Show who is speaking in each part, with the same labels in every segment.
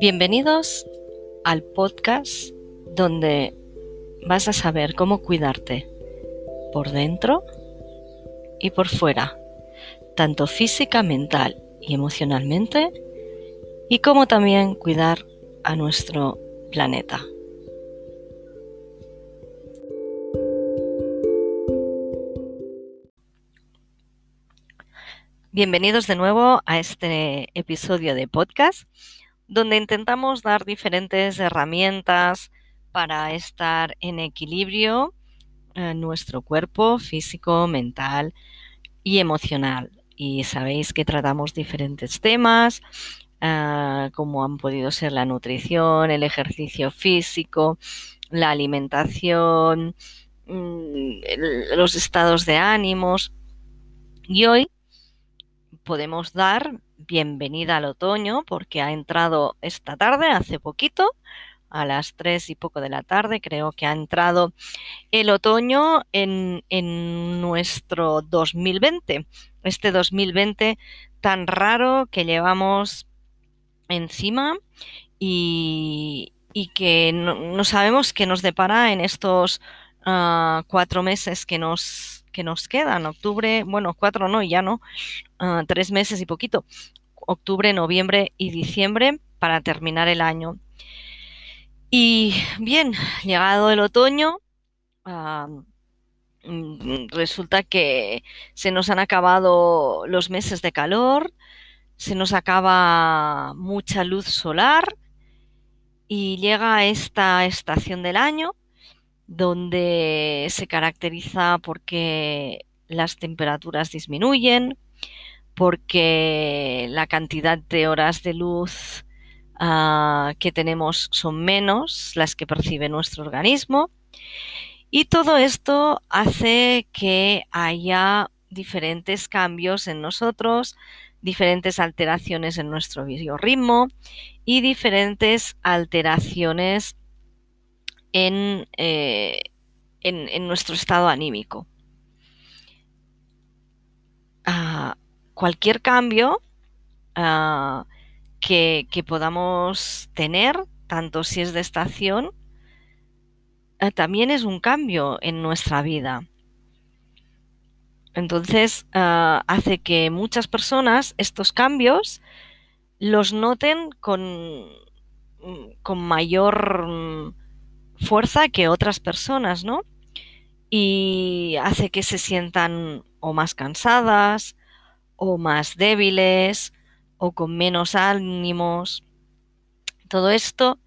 Speaker 1: Bienvenidos al podcast donde vas a saber cómo cuidarte por dentro y por fuera, tanto física, mental y emocionalmente, y cómo también cuidar a nuestro planeta. Bienvenidos de nuevo a este episodio de podcast donde intentamos dar diferentes herramientas para estar en equilibrio en nuestro cuerpo físico, mental y emocional. Y sabéis que tratamos diferentes temas, ah, como han podido ser la nutrición, el ejercicio físico, la alimentación, mm, los estados de ánimos. Y hoy podemos dar bienvenida al otoño porque ha entrado esta tarde, hace poquito, a las tres y poco de la tarde, creo que ha entrado el otoño en, nuestro 2020, este 2020 tan raro que llevamos encima y, que no, sabemos qué nos depara en estos ah, cuatro meses que nos que nos quedan. Octubre, bueno, cuatro no, ya no, ah, tres meses y poquito. Octubre, noviembre y diciembre para terminar el año. Y bien, llegado el otoño, mm, resulta que se nos han acabado los meses de calor, se nos acaba mucha luz solar y llega esta estación del año donde se caracteriza porque las temperaturas disminuyen, porque la cantidad de horas de luz ah, que tenemos son menos las que percibe nuestro organismo. Y todo esto hace que haya diferentes cambios en nosotros, diferentes alteraciones en nuestro biorritmo y diferentes alteraciones eh, en, nuestro estado anímico. Ah, cualquier cambio ah, que, podamos tener, tanto si es de estación, ah, también es un cambio en nuestra vida. Entonces hace que muchas personas estos cambios los noten con, con mayor fuerza que otras personas, ¿no? Y hace que se sientan o más cansadas, o más débiles, o con menos ánimos. Todo esto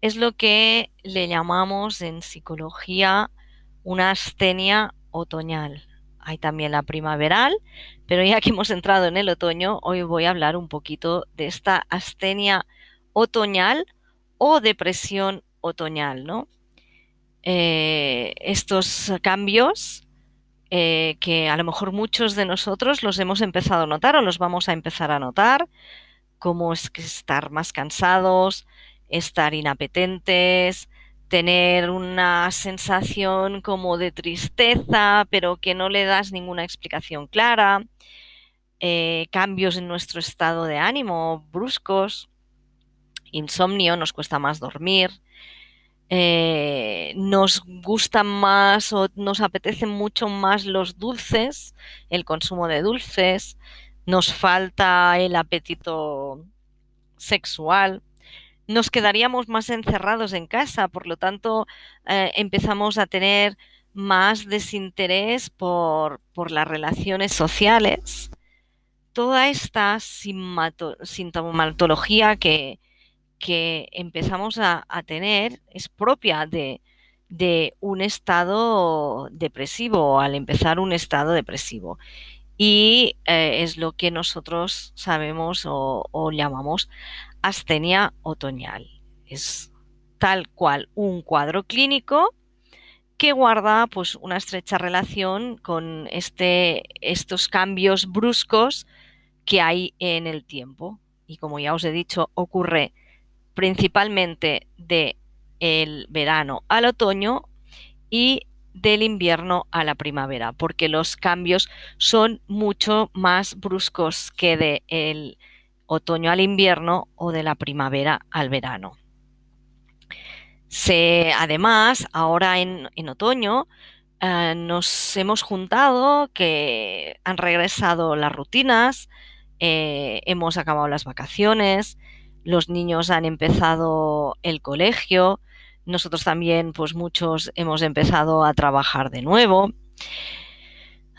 Speaker 1: es lo que le llamamos en psicología una astenia otoñal. Hay también la primaveral, pero ya que hemos entrado en el otoño, hoy voy a hablar un poquito de esta astenia otoñal o depresión otoñal, ¿no? Eh, estos cambios eh, que a lo mejor muchos de nosotros los hemos empezado a notar o los vamos a empezar a notar, como es que estar más cansados, estar inapetentes, tener una sensación como de tristeza, pero que no le das ninguna explicación clara, eh, cambios en nuestro estado de ánimo bruscos, insomnio, nos cuesta más dormir, eh, nos gustan más o nos apetecen mucho más los dulces, el consumo de dulces, nos falta el apetito sexual, nos quedaríamos más encerrados en casa, por lo tanto eh, empezamos a tener más desinterés por, por las relaciones sociales. Toda esta sintomatología que, que empezamos a, tener es propia de, un estado depresivo, al empezar un estado depresivo. Y eh, es lo que nosotros sabemos o, o, llamamos astenia otoñal. Es tal cual un cuadro clínico que guarda pues, una estrecha relación con este, estos cambios bruscos que hay en el tiempo. Y como ya os he dicho, ocurre principalmente de el verano al otoño y del invierno a la primavera, porque los cambios son mucho más bruscos que de el otoño al invierno o de la primavera al verano. Se, además, ahora en, otoño eh, nos hemos juntado, que han regresado las rutinas, eh, hemos acabado las vacaciones, los niños han empezado el colegio, nosotros también, pues muchos hemos empezado a trabajar de nuevo.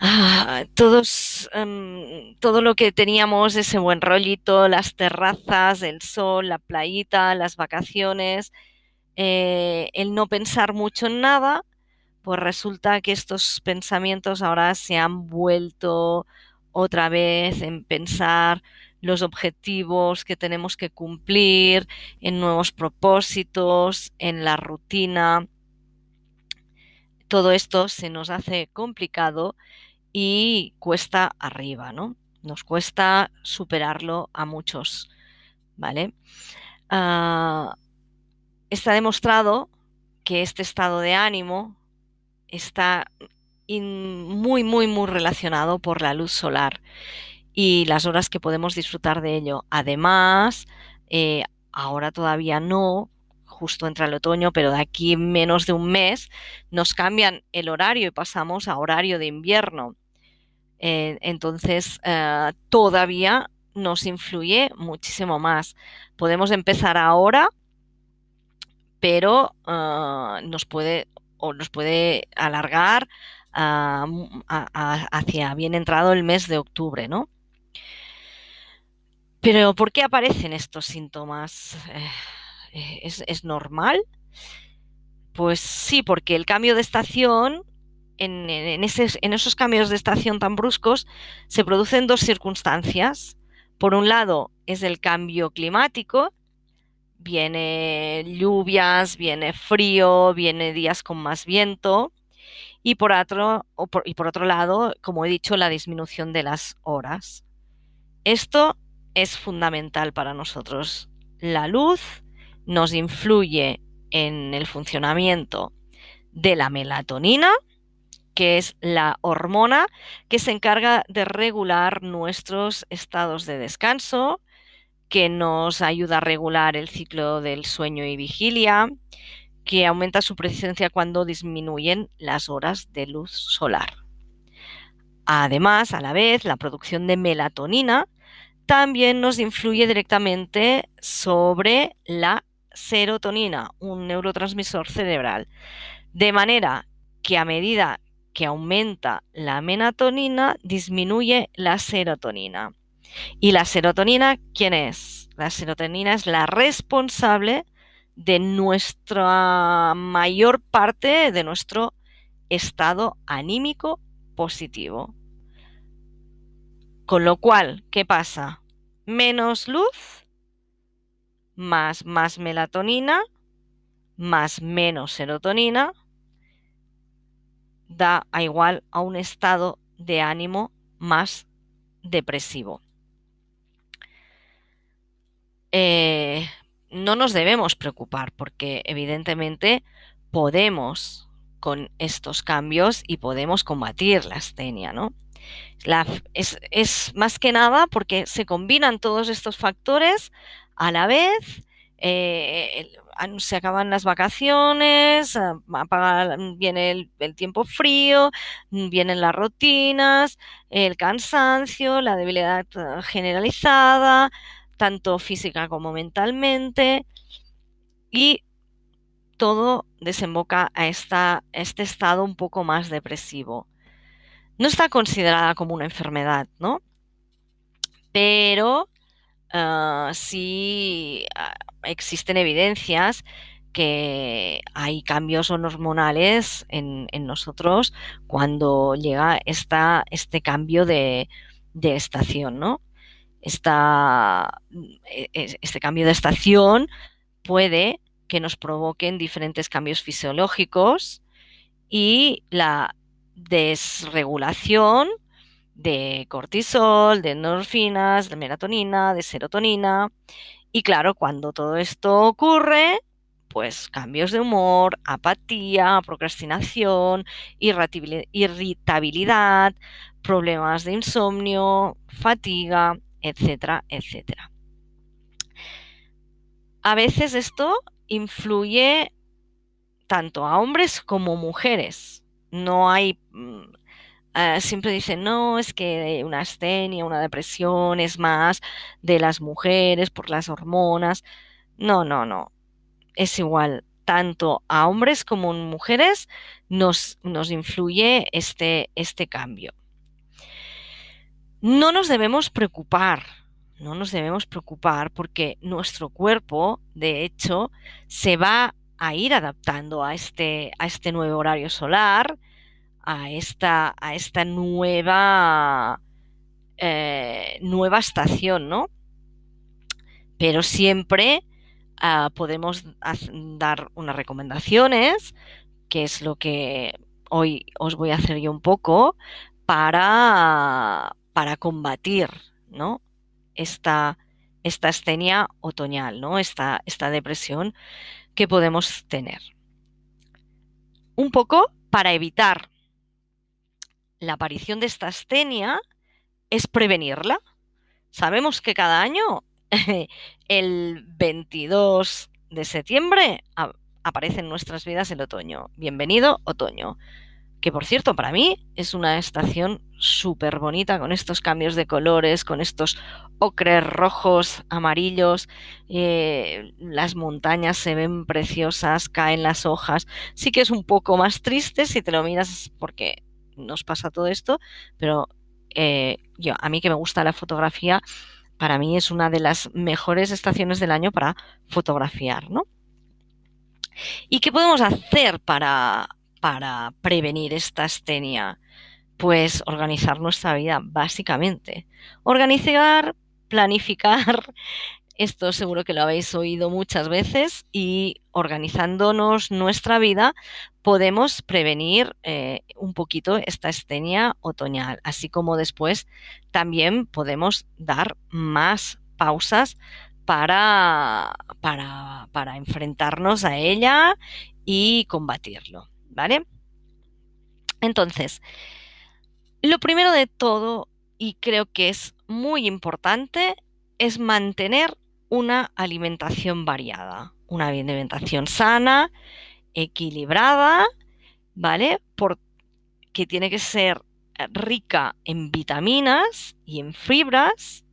Speaker 1: Ah, todos, em, todo lo que teníamos, ese buen rollito, las terrazas, el sol, la playita, las vacaciones, eh, el no pensar mucho en nada, pues resulta que estos pensamientos ahora se han vuelto otra vez en pensar los objetivos que tenemos que cumplir, en nuevos propósitos, en la rutina. Todo esto se nos hace complicado y cuesta arriba, ¿no? Nos cuesta superarlo a muchos, ¿vale? Ah, está demostrado que este estado de ánimo está muy, muy, muy relacionado por la luz solar y las horas que podemos disfrutar de ello. Además, eh, ahora todavía no, justo entra el otoño, pero de aquí menos de un mes nos cambian el horario y pasamos a horario de invierno. Eh, entonces, eh, todavía nos influye muchísimo más. Podemos empezar ahora, pero nos puede o nos puede alargar hacia bien entrado el mes de octubre, ¿no? Pero ¿por qué aparecen estos síntomas? Eh, ¿Es, normal? Pues sí, porque el cambio de estación, en, en, esos cambios de estación tan bruscos, se producen dos circunstancias. Por un lado, es el cambio climático, viene lluvias, viene frío, viene días con más viento. Y por otro, y por otro lado, como he dicho, la disminución de las horas. Esto es fundamental para nosotros. La luz nos influye en el funcionamiento de la melatonina, que es la hormona que se encarga de regular nuestros estados de descanso, que nos ayuda a regular el ciclo del sueño y vigilia, que aumenta su presencia cuando disminuyen las horas de luz solar. Además, a la vez, la producción de melatonina también nos influye directamente sobre la serotonina, un neurotransmisor cerebral. De manera que a medida que aumenta la melatonina, disminuye la serotonina. ¿Y la serotonina quién es? La serotonina es la responsable de nuestra mayor parte de nuestro estado anímico positivo. Con lo cual, ¿qué pasa? Menos luz, más más melatonina, más menos serotonina, da igual a un estado de ánimo más depresivo. Eh, no nos debemos preocupar porque evidentemente podemos con estos cambios y podemos combatir la astenia, ¿no? Es, más que nada porque se combinan todos estos factores a la vez. Eh, se acaban las vacaciones, viene el, tiempo frío, vienen las rutinas, el cansancio, la debilidad eh, generalizada, tanto física como mentalmente, y todo desemboca a, esta, este estado un poco más depresivo. No está considerada como una enfermedad, ¿no? Pero ah, sí ah, existen evidencias que hay cambios hormonales en, nosotros cuando llega esta, este cambio de, de estación, ¿no? Esta, e, e, este cambio de estación puede que nos provoquen diferentes cambios fisiológicos y la desregulación de cortisol, de endorfinas, de melatonina, de serotonina. Y claro, cuando todo esto ocurre, pues cambios de humor, apatía, procrastinación, irritabilidad, problemas de insomnio, fatiga, etcétera, etcétera. a veces esto influye tanto a hombres como mujeres. No hay... Mm, ah, siempre dicen, no, es que una astenia, una depresión es más de las mujeres por las hormonas. No, no, no. Es igual. Tanto a hombres como a mujeres nos, nos influye este, este cambio. No nos debemos preocupar no nos debemos preocupar porque nuestro cuerpo, de hecho, se va a ir adaptando a este, a este nuevo horario solar, a esta, a esta nueva, eh, nueva estación, ¿no? Pero siempre ah, podemos dar unas recomendaciones, que es lo que hoy os voy a hacer yo un poco, para, para combatir, ¿no? esta, esta astenia otoñal, ¿no? esta, esta depresión que podemos tener. Un poco para evitar la aparición de esta astenia es prevenirla. Sabemos que cada año, el 22 de septiembre, aparece en nuestras vidas el otoño. Bienvenido otoño que por cierto para mí es una estación súper bonita con estos cambios de colores, con estos ocres rojos, amarillos, eh, las montañas se ven preciosas, caen las hojas, sí que es un poco más triste si te lo miras porque nos pasa todo esto, pero eh, yo, a mí que me gusta la fotografía, para mí es una de las mejores estaciones del año para fotografiar, ¿no? ¿Y qué podemos hacer para, para prevenir esta astenia? Pues organizar nuestra vida, básicamente. Organizar, planificar, esto seguro que lo habéis oído muchas veces y organizándonos nuestra vida podemos prevenir eh, un poquito esta astenia otoñal, así como después también podemos dar más pausas para, para, para enfrentarnos a ella y combatirlo. ¿Vale? Entonces, lo primero de todo, y creo que es muy importante, es mantener una alimentación variada, una alimentación sana, equilibrada, ¿vale? Porque tiene que ser rica en vitaminas y en fibras,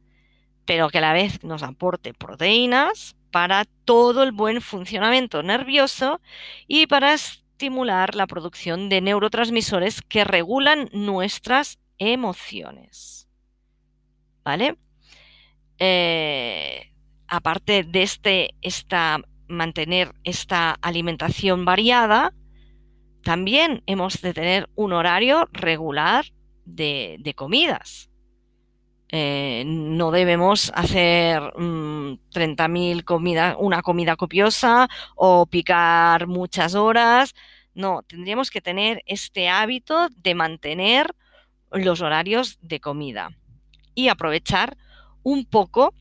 Speaker 1: pero que a la vez nos aporte proteínas para todo el buen funcionamiento nervioso y para estimular la producción de neurotransmisores que regulan nuestras emociones. ¿Vale? Eh, aparte de este, esta, mantener esta alimentación variada, también hemos de tener un horario regular de, comidas. Eh, no debemos hacer 30.000 mm, comidas, una comida copiosa o picar muchas horas. No, tendríamos que tener este hábito de mantener los horarios de comida y aprovechar un poco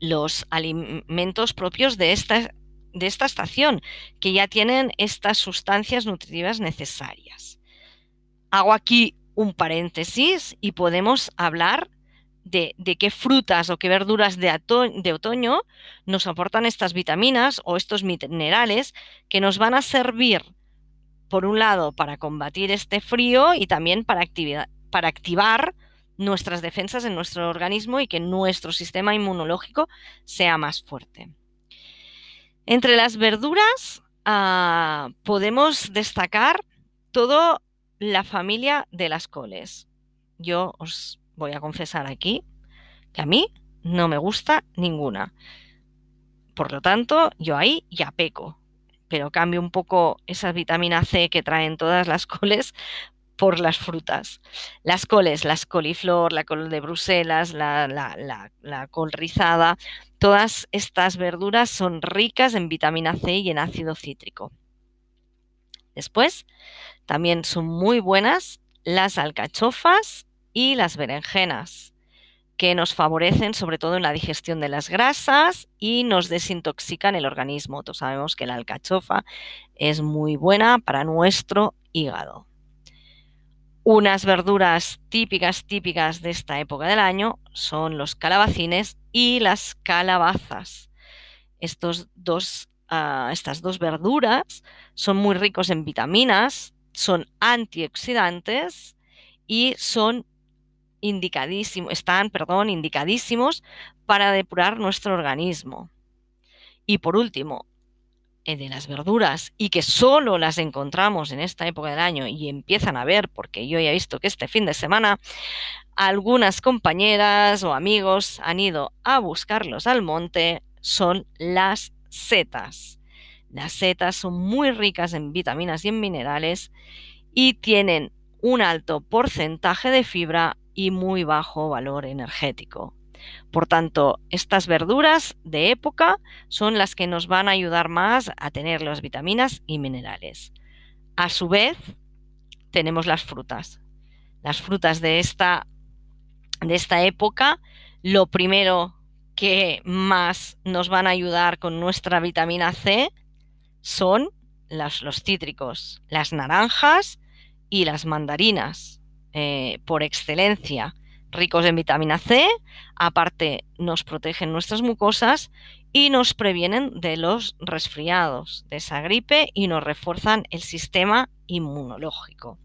Speaker 1: los alimentos propios de esta, de esta estación, que ya tienen estas sustancias nutritivas necesarias. Hago aquí un paréntesis y podemos hablar de, qué frutas o qué verduras de, otoño nos aportan estas vitaminas o estos minerales que nos van a servir, por un lado, para combatir este frío y también para, activar nuestras defensas en nuestro organismo y que nuestro sistema inmunológico sea más fuerte. Entre las verduras ah, podemos destacar todo la familia de las coles. Yo os voy a confesar aquí que a mí no me gusta ninguna. Por lo tanto, yo ahí ya peco, pero cambio un poco esa vitamina C que traen todas las coles por las frutas. Las coles, las coliflor, la col de Bruselas, la, la, col rizada, todas estas verduras son ricas en vitamina C y en ácido cítrico. Después, también son muy buenas las alcachofas y las berenjenas, que nos favorecen sobre todo en la digestión de las grasas y nos desintoxican el organismo. Todos sabemos que la alcachofa es muy buena para nuestro hígado. Unas verduras típicas, típicas de esta época del año son los calabacines y las calabazas. estos dos, ah, estas dos verduras son muy ricos en vitaminas, son antioxidantes y son indicadísimos, están, perdón, indicadísimos para depurar nuestro organismo. Y por último, de las verduras y que solo las encontramos en esta época del año y empiezan a ver, porque yo ya he visto que este fin de semana algunas compañeras o amigos han ido a buscarlos al monte, son las setas. Las setas son muy ricas en vitaminas y en minerales y tienen un alto porcentaje de fibra y muy bajo valor energético. Por tanto, estas verduras de época son las que nos van a ayudar más a tener las vitaminas y minerales. A su vez, tenemos las frutas. Las frutas de esta, de esta época, lo primero que más nos van a ayudar con nuestra vitamina C son los cítricos, las naranjas y las mandarinas, eh, por excelencia ricos en vitamina C, aparte nos protegen nuestras mucosas y nos previenen de los resfriados, de esa gripe y nos refuerzan el sistema inmunológico.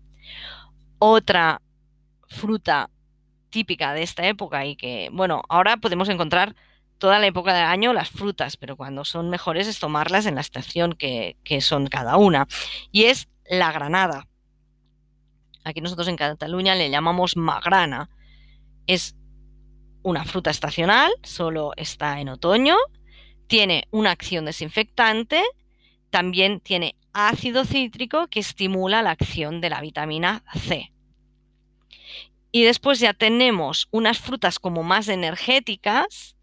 Speaker 1: Otra fruta típica de esta época y que, bueno, ahora podemos encontrar toda la época del año las frutas, pero cuando son mejores es tomarlas en la estación que, que son cada una. Y es la granada. Aquí nosotros en Cataluña le llamamos magrana es una fruta estacional, solo está en otoño, tiene una acción desinfectante, también tiene ácido cítrico que estimula la acción de la vitamina C. Y después ya tenemos unas frutas como más energéticas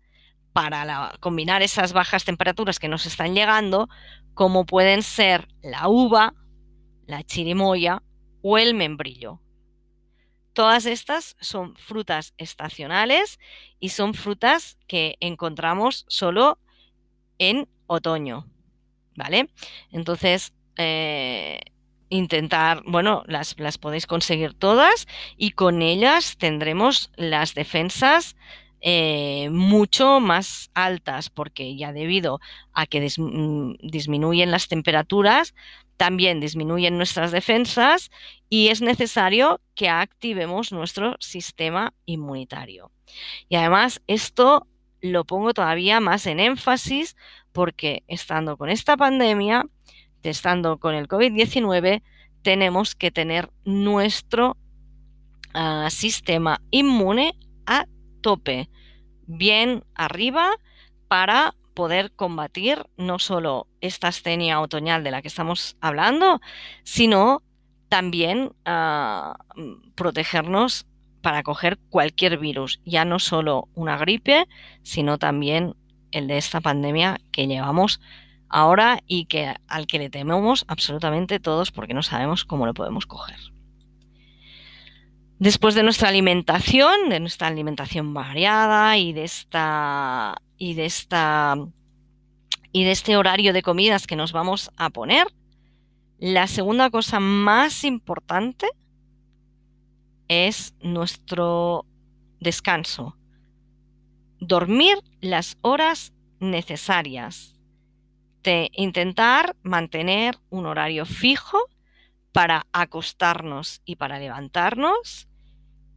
Speaker 1: para combinar esas bajas temperaturas que nos están llegando, como pueden ser la uva, la chirimoya o el membrillo. Todas estas son frutas estacionales y son frutas que encontramos solo en otoño, ¿vale? Entonces, eh, intentar, bueno, las, las, podéis conseguir todas y con ellas tendremos las defensas eh, mucho más altas porque ya debido a que mm, disminuyen las temperaturas, también disminuyen nuestras defensas y es necesario que activemos nuestro sistema inmunitario. Y además esto lo pongo todavía más en énfasis porque estando con esta pandemia, estando con el COVID-19, tenemos que tener nuestro ah, sistema inmune a tope, bien arriba para poder combatir no solo esta astenia otoñal de la que estamos hablando, sino también ah, protegernos para coger cualquier virus, ya no solo una gripe, sino también el de esta pandemia que llevamos ahora y que al que le tememos absolutamente todos porque no sabemos cómo lo podemos coger. Después de nuestra alimentación, de nuestra alimentación variada y de esta y de esta y de este horario de comidas que nos vamos a poner, la segunda cosa más importante es nuestro descanso. Dormir las horas necesarias. De intentar mantener un horario fijo para acostarnos y para levantarnos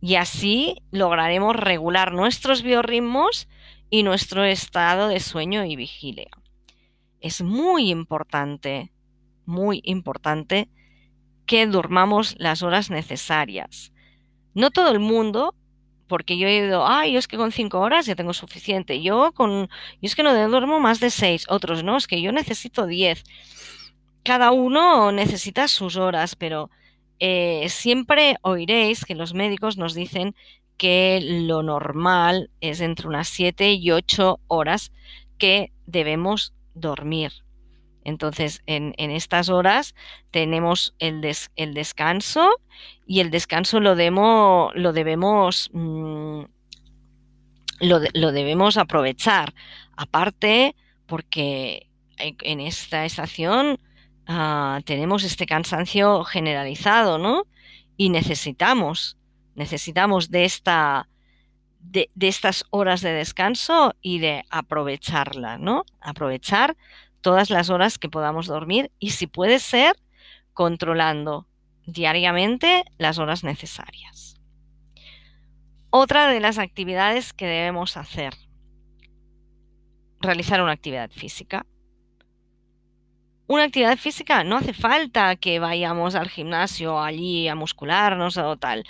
Speaker 1: y así lograremos regular nuestros biorritmos y nuestro estado de sueño y vigilia. Es muy importante, muy importante que durmamos las horas necesarias. No todo el mundo, porque yo he ido, ay, es que con cinco horas ya tengo suficiente. Yo con, yo es que no duermo más de seis. Otros no, es que yo necesito diez. Cada uno necesita sus horas, pero eh, siempre oiréis que los médicos nos dicen que lo normal es entre unas 7 y 8 horas que debemos dormir. Entonces, en, estas horas tenemos el, descanso y el descanso lo, lo debemos, mm, lo, debemos aprovechar. Aparte, porque en esta estación Ah, tenemos este cansancio generalizado, ¿no? Y necesitamos, necesitamos de esta, de, estas horas de descanso y de aprovecharla, ¿no? Aprovechar todas las horas que podamos dormir y si puede ser controlando diariamente las horas necesarias. Otra de las actividades que debemos hacer, realizar una actividad física. Una actividad física no hace falta que vayamos al gimnasio allí a muscularnos o tal,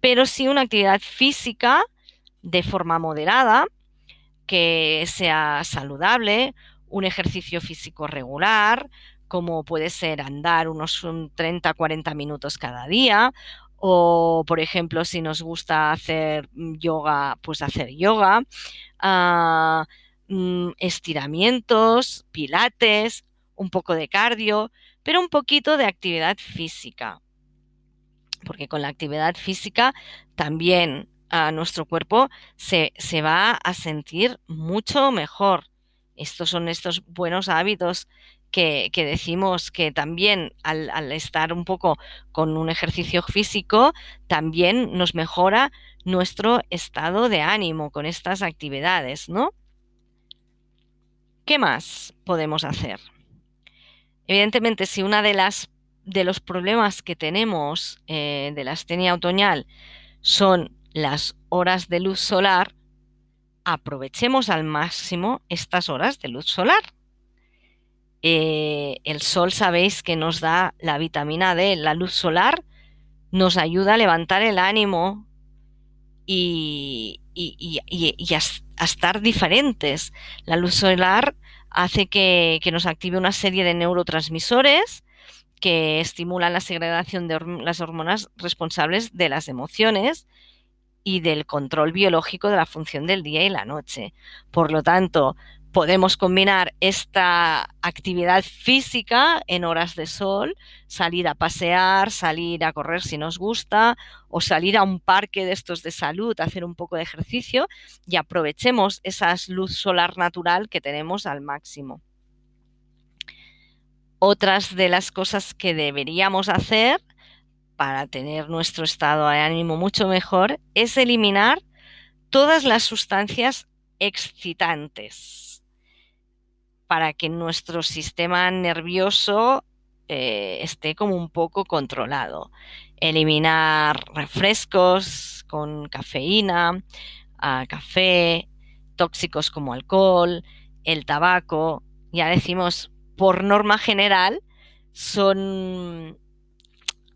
Speaker 1: pero sí una actividad física de forma moderada, que sea saludable, un ejercicio físico regular, como puede ser andar unos 30-40 minutos cada día, o por ejemplo, si nos gusta hacer yoga, pues hacer yoga, ah, mm, estiramientos, pilates, un poco de cardio, pero un poquito de actividad física. Porque con la actividad física también a nuestro cuerpo se, va a sentir mucho mejor. Estos son estos buenos hábitos que, decimos que también al, al, estar un poco con un ejercicio físico, también nos mejora nuestro estado de ánimo con estas actividades, ¿no? ¿Qué más podemos hacer? Evidentemente, si una de las de los problemas que tenemos eh, de la astenia otoñal son las horas de luz solar, aprovechemos al máximo estas horas de luz solar. Eh, el sol sabéis que nos da la vitamina D, la luz solar nos ayuda a levantar el ánimo y, a, estar diferentes. La luz solar hace que, que nos active una serie de neurotransmisores que estimulan la segregación de las hormonas responsables de las emociones y del control biológico de la función del día y la noche. Por lo tanto, podemos combinar esta actividad física en horas de sol, salir a pasear, salir a correr si nos gusta, o salir a un parque de estos de salud, hacer un poco de ejercicio y aprovechemos esa luz solar natural que tenemos al máximo. Otras de las cosas que deberíamos hacer para tener nuestro estado de ánimo mucho mejor es eliminar todas las sustancias excitantes para que nuestro sistema nervioso eh, esté como un poco controlado. Eliminar refrescos con cafeína, ah, café, tóxicos como alcohol, el tabaco. Ya decimos, por norma general, son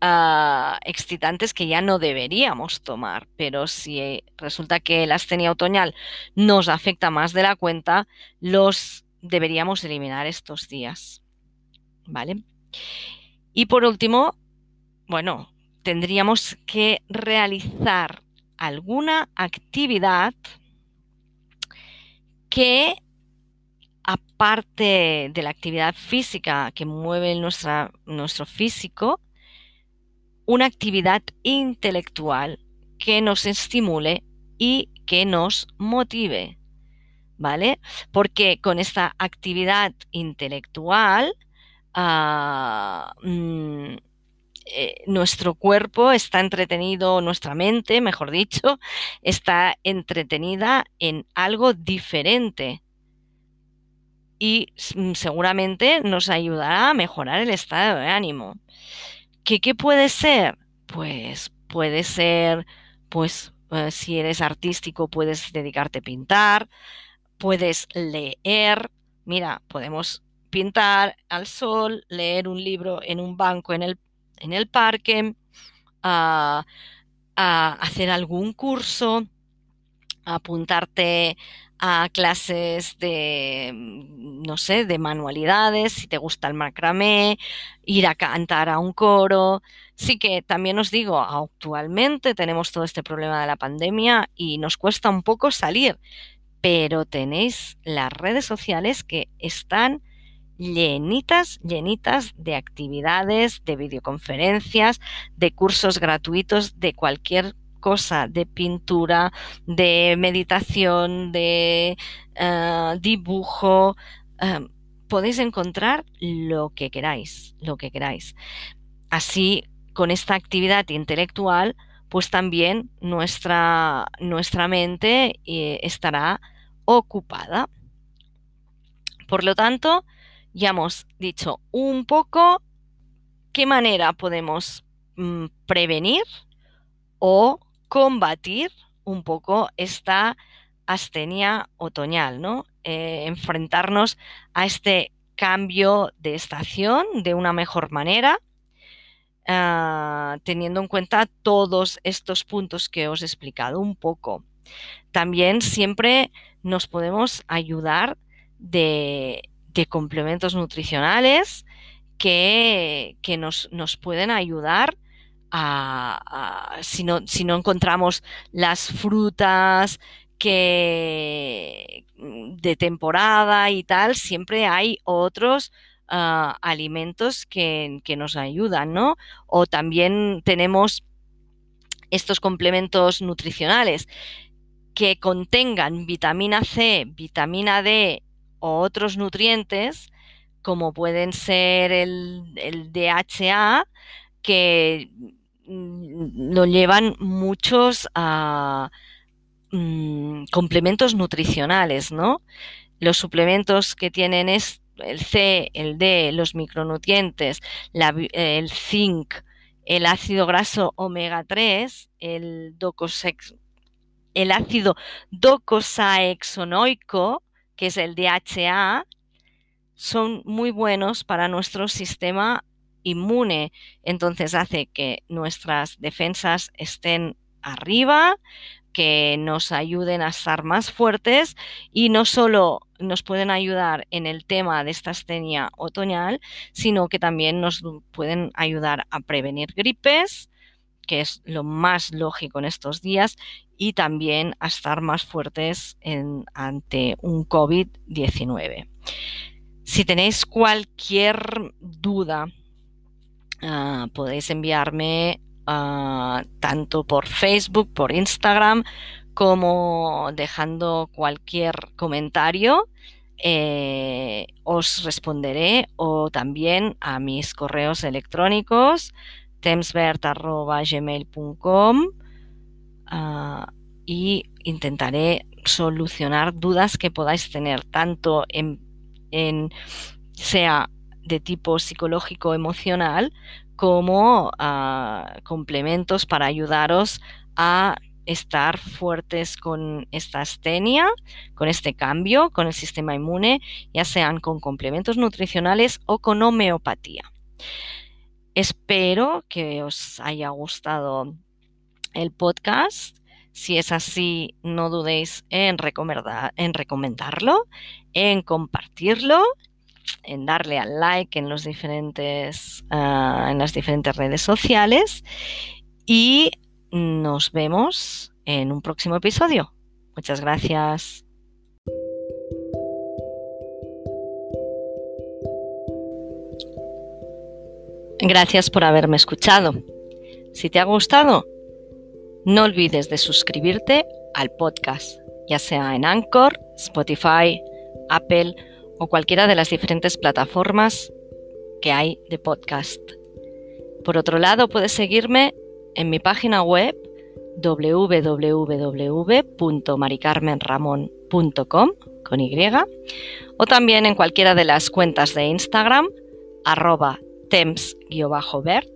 Speaker 1: Ah, excitantes que ya no deberíamos tomar, pero si resulta que la astenia otoñal nos afecta más de la cuenta, los deberíamos eliminar estos días. ¿Vale? Y por último, bueno, tendríamos que realizar alguna actividad que aparte de la actividad física que mueve nuestro físico, una actividad intelectual que nos estimule y que nos motive. ¿Vale? Porque con esta actividad intelectual, ah, mm, eh, nuestro cuerpo está entretenido, nuestra mente, mejor dicho, está entretenida en algo diferente y mm, seguramente nos ayudará a mejorar el estado de ánimo. ¿Qué, puede ser? Pues puede ser, pues eh, si eres artístico puedes dedicarte a pintar, puedes leer, mira, podemos pintar al sol, leer un libro en un banco en el, en el parque, a hacer algún curso, apuntarte a clases de, mm, no sé, de manualidades, si te gusta el macramé, ir a cantar a un coro. Sí que también os digo, actualmente tenemos todo este problema de la pandemia y nos cuesta un poco salir, pero tenéis las redes sociales que están llenitas, llenitas de actividades, de videoconferencias, de cursos gratuitos de cualquier cosa de pintura, de meditación, de eh, dibujo. Eh, podéis encontrar lo que queráis, lo que queráis. Así, con esta actividad intelectual, pues también nuestra, nuestra mente eh, estará ocupada. Por lo tanto, ya hemos dicho un poco qué manera podemos mm, prevenir o combatir un poco esta astenia otoñal, ¿no? Eh, enfrentarnos a este cambio de estación de una mejor manera, ah, teniendo en cuenta todos estos puntos que os he explicado un poco. También siempre nos podemos ayudar de, complementos nutricionales que, nos, nos, pueden ayudar si, no, si no encontramos las frutas, que mm, de temporada y tal, siempre hay otros ah, alimentos que, nos ayudan, ¿no? O también tenemos estos complementos nutricionales que contengan vitamina C, vitamina D o otros nutrientes, como pueden ser el, el DHA, que lo llevan muchos a... Mm, complementos nutricionales, ¿no? Los suplementos que tienen es el C, el D, los micronutrientes, el zinc, el ácido graso omega 3, el, el ácido docosahexonoico, que es el DHA, son muy buenos para nuestro sistema inmune. Entonces hace que nuestras defensas estén arriba, que nos ayuden a estar más fuertes y no solo nos pueden ayudar en el tema de esta astenia otoñal, sino que también nos pueden ayudar a prevenir gripes, que es lo más lógico en estos días, y también a estar más fuertes ante un COVID-19. Si tenéis cualquier duda, ah, podéis enviarme Ah, tanto por Facebook, por Instagram, como dejando cualquier comentario. Eh, os responderé o también a mis correos electrónicos temsbert.gmail.com uh, ah, y intentaré solucionar dudas que podáis tener tanto en, en sea de tipo psicológico emocional como ah, complementos para ayudaros a estar fuertes con esta astenia, con este cambio, con el sistema inmune, ya sean con complementos nutricionales o con homeopatía. Espero que os haya gustado el podcast. Si es así, no dudéis en, en recomendarlo, en compartirlo en darle al like en, los diferentes, ah, en las diferentes redes sociales y nos vemos en un próximo episodio. Muchas gracias. Gracias por haberme escuchado. Si te ha gustado, no olvides de suscribirte al podcast, ya sea en Anchor, Spotify, Apple o cualquiera de las diferentes plataformas que hay de podcast. Por otro lado, puedes seguirme en mi página web www.maricarmenramon.com con Y o también en cualquiera de las cuentas de Instagram arroba temps-bert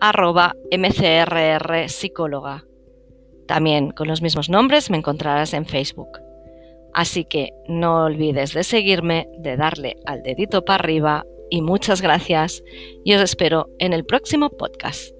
Speaker 1: arroba mcrr psicóloga. También con los mismos nombres me encontrarás en Facebook. Así que no olvides de seguirme, de darle al dedito para arriba y muchas gracias y os espero en el próximo podcast.